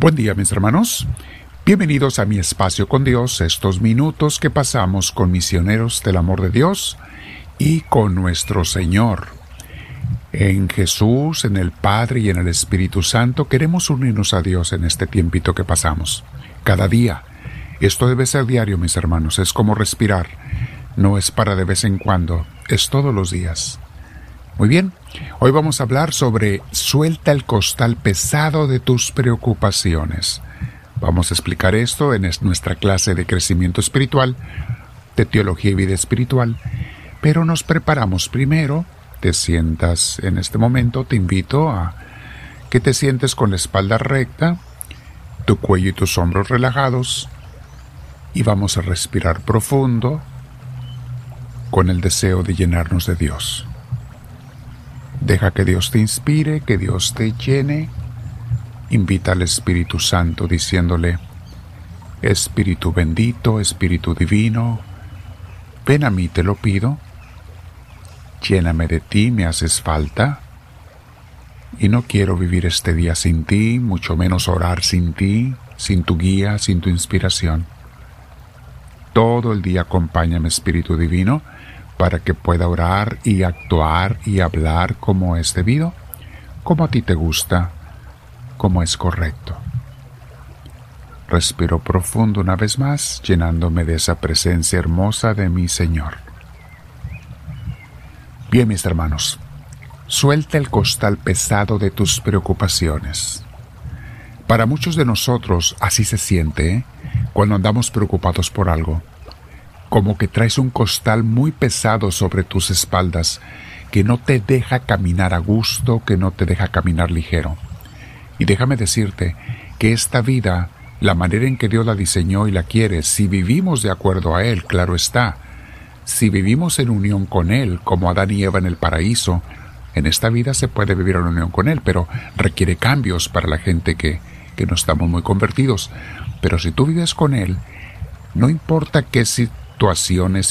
Buen día mis hermanos. Bienvenidos a mi espacio con Dios, estos minutos que pasamos con misioneros del amor de Dios y con nuestro Señor. En Jesús, en el Padre y en el Espíritu Santo queremos unirnos a Dios en este tiempito que pasamos. Cada día. Esto debe ser diario, mis hermanos. Es como respirar. No es para de vez en cuando. Es todos los días. Muy bien, hoy vamos a hablar sobre suelta el costal pesado de tus preocupaciones. Vamos a explicar esto en nuestra clase de crecimiento espiritual, de teología y vida espiritual, pero nos preparamos primero, te sientas en este momento, te invito a que te sientes con la espalda recta, tu cuello y tus hombros relajados, y vamos a respirar profundo con el deseo de llenarnos de Dios. Deja que Dios te inspire, que Dios te llene. Invita al Espíritu Santo diciéndole, Espíritu bendito, Espíritu divino, ven a mí, te lo pido. Lléname de ti, me haces falta. Y no quiero vivir este día sin ti, mucho menos orar sin ti, sin tu guía, sin tu inspiración. Todo el día acompáñame, Espíritu Divino, para que pueda orar y actuar y hablar como es debido, como a ti te gusta, como es correcto. Respiro profundo una vez más, llenándome de esa presencia hermosa de mi Señor. Bien, mis hermanos, suelta el costal pesado de tus preocupaciones. Para muchos de nosotros así se siente ¿eh? cuando andamos preocupados por algo como que traes un costal muy pesado sobre tus espaldas, que no te deja caminar a gusto, que no te deja caminar ligero. Y déjame decirte que esta vida, la manera en que Dios la diseñó y la quiere, si vivimos de acuerdo a Él, claro está, si vivimos en unión con Él, como Adán y Eva en el paraíso, en esta vida se puede vivir en unión con Él, pero requiere cambios para la gente que, que no estamos muy convertidos. Pero si tú vives con Él, no importa qué si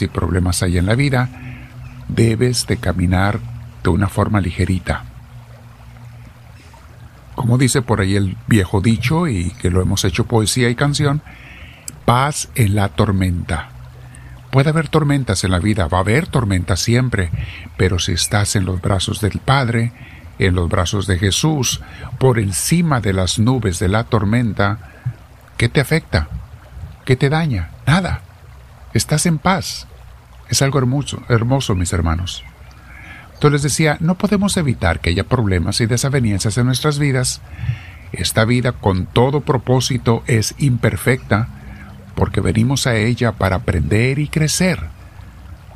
y problemas hay en la vida, debes de caminar de una forma ligerita. Como dice por ahí el viejo dicho y que lo hemos hecho poesía y canción, paz en la tormenta. Puede haber tormentas en la vida, va a haber tormentas siempre, pero si estás en los brazos del Padre, en los brazos de Jesús, por encima de las nubes de la tormenta, ¿qué te afecta? ¿Qué te daña? Nada. Estás en paz. Es algo hermoso, hermoso, mis hermanos. Entonces les decía, no podemos evitar que haya problemas y desavenencias en nuestras vidas. Esta vida con todo propósito es imperfecta porque venimos a ella para aprender y crecer,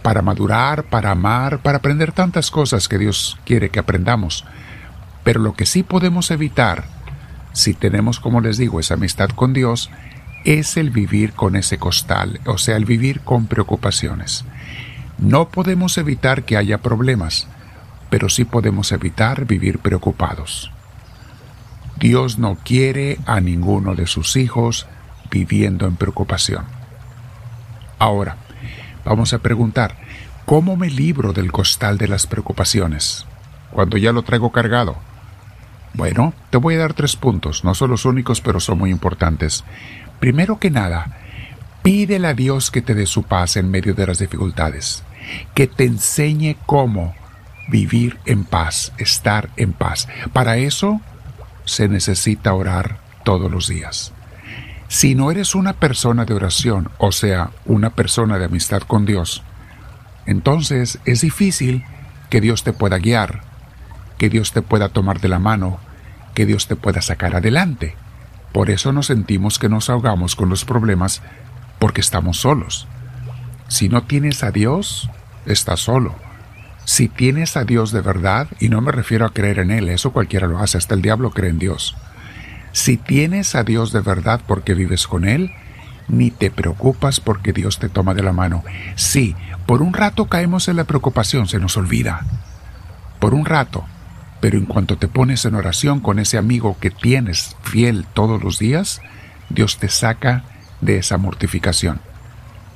para madurar, para amar, para aprender tantas cosas que Dios quiere que aprendamos. Pero lo que sí podemos evitar, si tenemos, como les digo, esa amistad con Dios, es el vivir con ese costal, o sea, el vivir con preocupaciones. No podemos evitar que haya problemas, pero sí podemos evitar vivir preocupados. Dios no quiere a ninguno de sus hijos viviendo en preocupación. Ahora, vamos a preguntar, ¿cómo me libro del costal de las preocupaciones? Cuando ya lo traigo cargado. Bueno, te voy a dar tres puntos, no son los únicos, pero son muy importantes. Primero que nada, pídele a Dios que te dé su paz en medio de las dificultades, que te enseñe cómo vivir en paz, estar en paz. Para eso se necesita orar todos los días. Si no eres una persona de oración, o sea, una persona de amistad con Dios, entonces es difícil que Dios te pueda guiar, que Dios te pueda tomar de la mano, que Dios te pueda sacar adelante. Por eso nos sentimos que nos ahogamos con los problemas porque estamos solos. Si no tienes a Dios, estás solo. Si tienes a Dios de verdad, y no me refiero a creer en Él, eso cualquiera lo hace, hasta el diablo cree en Dios. Si tienes a Dios de verdad porque vives con Él, ni te preocupas porque Dios te toma de la mano. Sí, por un rato caemos en la preocupación, se nos olvida. Por un rato, pero en cuanto te pones en oración con ese amigo que tienes fiel todos los días, Dios te saca de esa mortificación.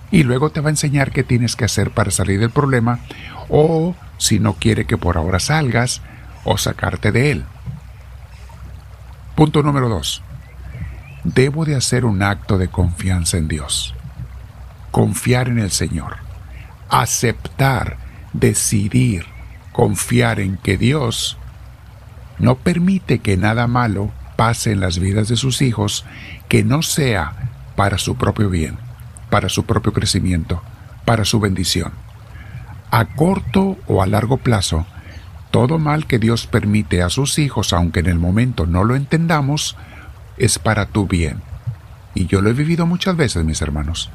Y luego te va a enseñar qué tienes que hacer para salir del problema o si no quiere que por ahora salgas o sacarte de él. Punto número dos. debo de hacer un acto de confianza en Dios. Confiar en el Señor. Aceptar, decidir, confiar en que Dios no permite que nada malo pase en las vidas de sus hijos que no sea para su propio bien, para su propio crecimiento, para su bendición. A corto o a largo plazo, todo mal que Dios permite a sus hijos, aunque en el momento no lo entendamos, es para tu bien. Y yo lo he vivido muchas veces, mis hermanos.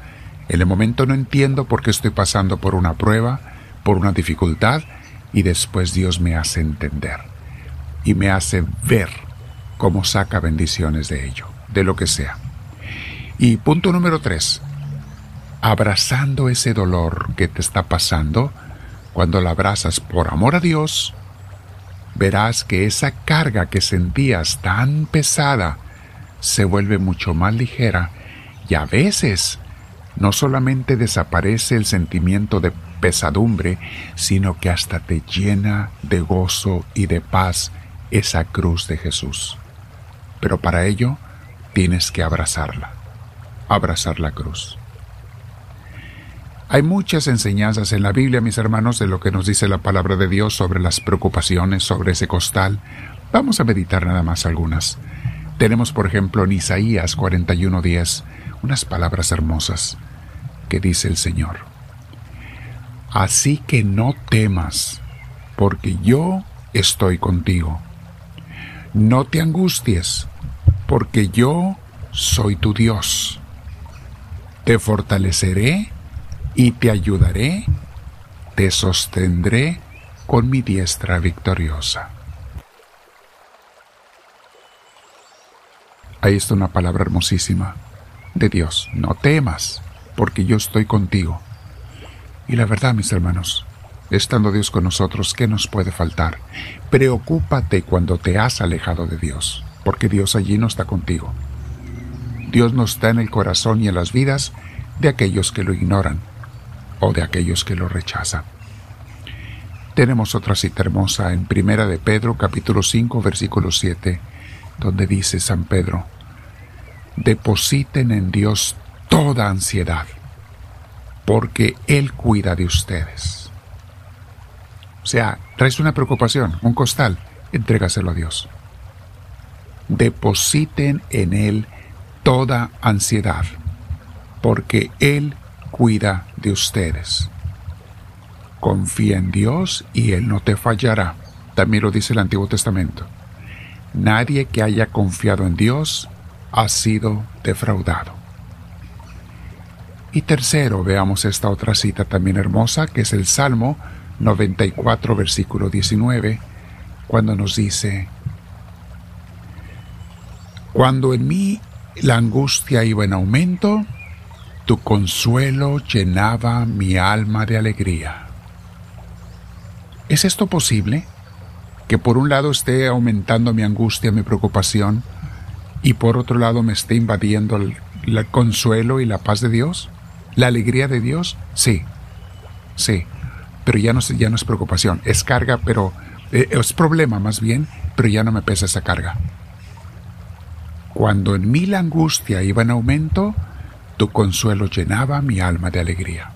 En el momento no entiendo por qué estoy pasando por una prueba, por una dificultad, y después Dios me hace entender y me hace ver cómo saca bendiciones de ello, de lo que sea. Y punto número tres, abrazando ese dolor que te está pasando, cuando la abrazas por amor a Dios, verás que esa carga que sentías tan pesada se vuelve mucho más ligera y a veces no solamente desaparece el sentimiento de pesadumbre, sino que hasta te llena de gozo y de paz esa cruz de Jesús. Pero para ello tienes que abrazarla, abrazar la cruz. Hay muchas enseñanzas en la Biblia, mis hermanos, de lo que nos dice la palabra de Dios sobre las preocupaciones, sobre ese costal. Vamos a meditar nada más algunas. Tenemos, por ejemplo, en Isaías 41:10 unas palabras hermosas que dice el Señor. Así que no temas, porque yo estoy contigo. No te angusties, porque yo soy tu Dios. Te fortaleceré y te ayudaré, te sostendré con mi diestra victoriosa. Ahí está una palabra hermosísima de Dios. No temas, porque yo estoy contigo. Y la verdad, mis hermanos, estando Dios con nosotros, ¿qué nos puede faltar? Preocúpate cuando te has alejado de Dios, porque Dios allí no está contigo. Dios no está en el corazón y en las vidas de aquellos que lo ignoran o de aquellos que lo rechazan. Tenemos otra cita hermosa en Primera de Pedro capítulo 5 versículo 7, donde dice San Pedro, depositen en Dios toda ansiedad, porque Él cuida de ustedes. O sea, traes una preocupación, un costal, entrégaselo a Dios. Depositen en Él toda ansiedad, porque Él cuida de ustedes. Confía en Dios y Él no te fallará. También lo dice el Antiguo Testamento. Nadie que haya confiado en Dios ha sido defraudado. Y tercero, veamos esta otra cita también hermosa, que es el Salmo 94, versículo 19, cuando nos dice, Cuando en mí la angustia iba en aumento, tu consuelo llenaba mi alma de alegría. ¿Es esto posible? Que por un lado esté aumentando mi angustia, mi preocupación, y por otro lado me esté invadiendo el, consuelo y la paz de Dios? ¿La alegría de Dios? Sí, sí, pero ya no, es preocupación, es carga, pero eh, es problema más bien, pero ya no me pesa esa carga. Cuando en mí la angustia iba en aumento, tu consuelo llenaba mi alma de alegría.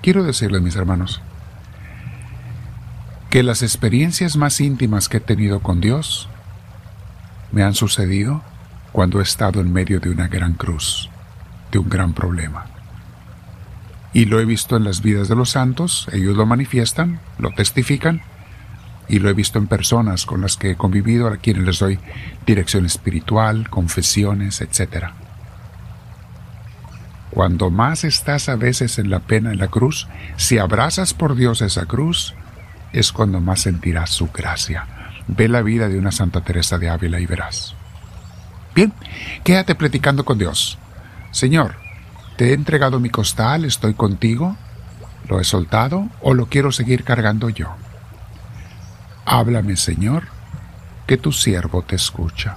Quiero decirles, mis hermanos, que las experiencias más íntimas que he tenido con Dios me han sucedido cuando he estado en medio de una gran cruz, de un gran problema. Y lo he visto en las vidas de los santos, ellos lo manifiestan, lo testifican, y lo he visto en personas con las que he convivido, a quienes les doy dirección espiritual, confesiones, etcétera. Cuando más estás a veces en la pena en la cruz, si abrazas por Dios esa cruz, es cuando más sentirás su gracia. Ve la vida de una Santa Teresa de Ávila y verás. Bien, quédate platicando con Dios. Señor, te he entregado mi costal, estoy contigo, lo he soltado o lo quiero seguir cargando yo. Háblame, Señor, que tu siervo te escucha.